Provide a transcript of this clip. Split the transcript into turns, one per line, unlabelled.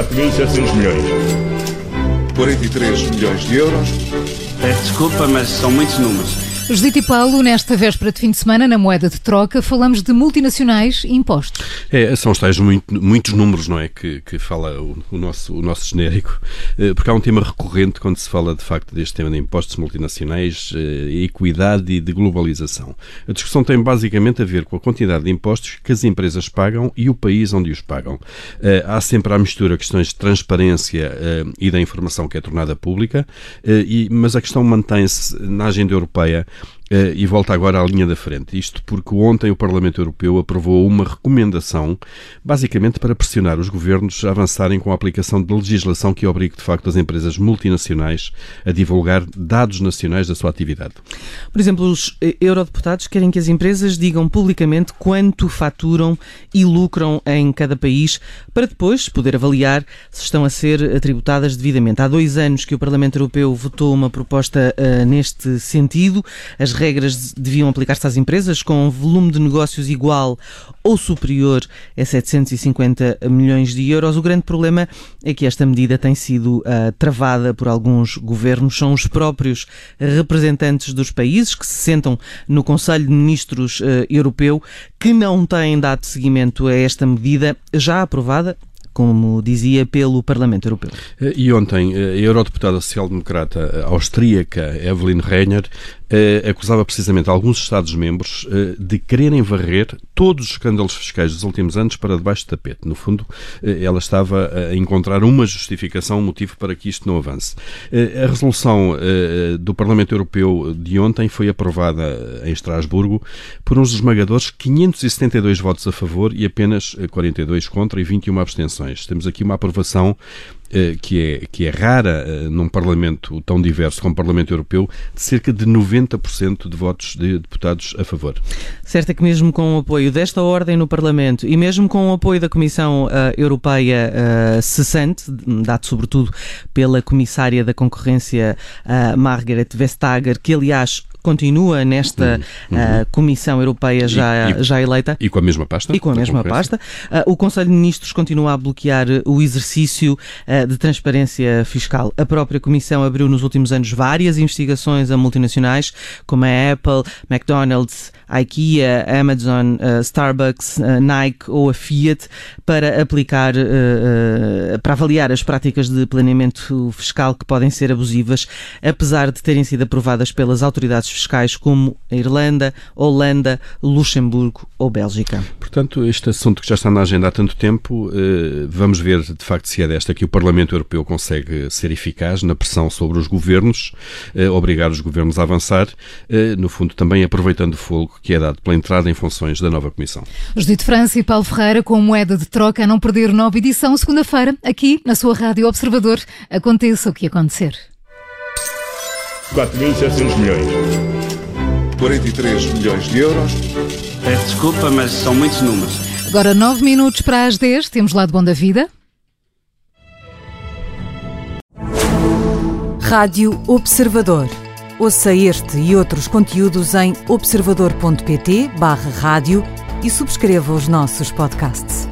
4.700 milhões.
43 milhões de euros.
Peço desculpa, mas são muitos números.
Judite Paulo, nesta véspera de fim de semana, na moeda de troca, falamos de multinacionais e impostos.
É, são os tais muito, muitos números, não é? Que, que fala o, o, nosso, o nosso genérico, eh, porque há um tema recorrente quando se fala de facto deste tema de impostos multinacionais, eh, equidade e de globalização. A discussão tem basicamente a ver com a quantidade de impostos que as empresas pagam e o país onde os pagam. Eh, há sempre à mistura questões de transparência e da informação que é tornada pública, mas a questão mantém-se na agenda europeia e volta agora à linha da frente. Isto porque ontem o Parlamento Europeu aprovou uma recomendação, basicamente para pressionar os governos a avançarem com a aplicação de legislação que obrigue, de facto, as empresas multinacionais a divulgar dados nacionais da sua atividade.
Por exemplo, os eh, eurodeputados querem que as empresas digam publicamente quanto faturam e lucram em cada país, para depois poder avaliar se estão a ser tributadas devidamente. Há dois anos que o Parlamento Europeu votou uma proposta uh, neste sentido. As regras deviam aplicar-se às empresas com um volume de negócios igual ou superior a 750 milhões de euros. O grande problema é que esta medida tem sido uh, travada por alguns governos. São os próprios representantes dos países que se sentam no Conselho de Ministros uh, Europeu que não têm dado seguimento a esta medida já aprovada como dizia, pelo Parlamento Europeu.
E ontem, a eurodeputada social-democrata austríaca Evelyn Regner eh, acusava precisamente alguns Estados-membros eh, de quererem varrer todos os escândalos fiscais dos últimos anos para debaixo do tapete. No fundo, eh, ela estava a encontrar uma justificação, um motivo para que isto não avance. A resolução do Parlamento Europeu de ontem foi aprovada em Estrasburgo por uns esmagadores 572 votos a favor e apenas 42 contra e 21 abstenções. Temos aqui uma aprovação que é, que é rara eh, num Parlamento tão diverso como o Parlamento Europeu, de cerca de 90% de votos de deputados a favor.
Certo é que mesmo com o apoio desta ordem no Parlamento e mesmo com o apoio da Comissão uh, Europeia cessante, dado sobretudo pela Comissária da Concorrência Margaret Vestager, que aliás continua nesta uhum. uh, Comissão Europeia já,
e,
já eleita.
E com a mesma pasta.
E com a mesma pasta. Uh, o Conselho de Ministros continua a bloquear o exercício uh, de transparência fiscal. A própria Comissão abriu nos últimos anos várias investigações a multinacionais, como a Apple, McDonald's, a IKEA, a Amazon, a Starbucks, a Nike ou a Fiat, para aplicar, para avaliar as práticas de planeamento fiscal que podem ser abusivas, apesar de terem sido aprovadas pelas autoridades fiscais como a Irlanda, Holanda, Luxemburgo ou Bélgica.
Portanto, este assunto que já está na agenda há tanto tempo, eh, vamos ver de facto se é desta que o Parlamento Europeu consegue ser eficaz na pressão sobre os governos, eh, obrigar os governos a avançar, eh, no fundo também aproveitando o fogo que é dado pela entrada em funções da nova Comissão.
Judite França e Paulo Ferreira com moeda de troca a não perder nova edição, segunda-feira, aqui na sua Rádio Observador. Aconteça o que acontecer.
4.700 milhões.
43 milhões de euros.
Peço desculpa, mas são muitos números.
Agora 9 minutos para as 10, temos lado bom da vida.
Rádio Observador. Ouça este e outros conteúdos em observador.pt/barra rádio e subscreva os nossos podcasts.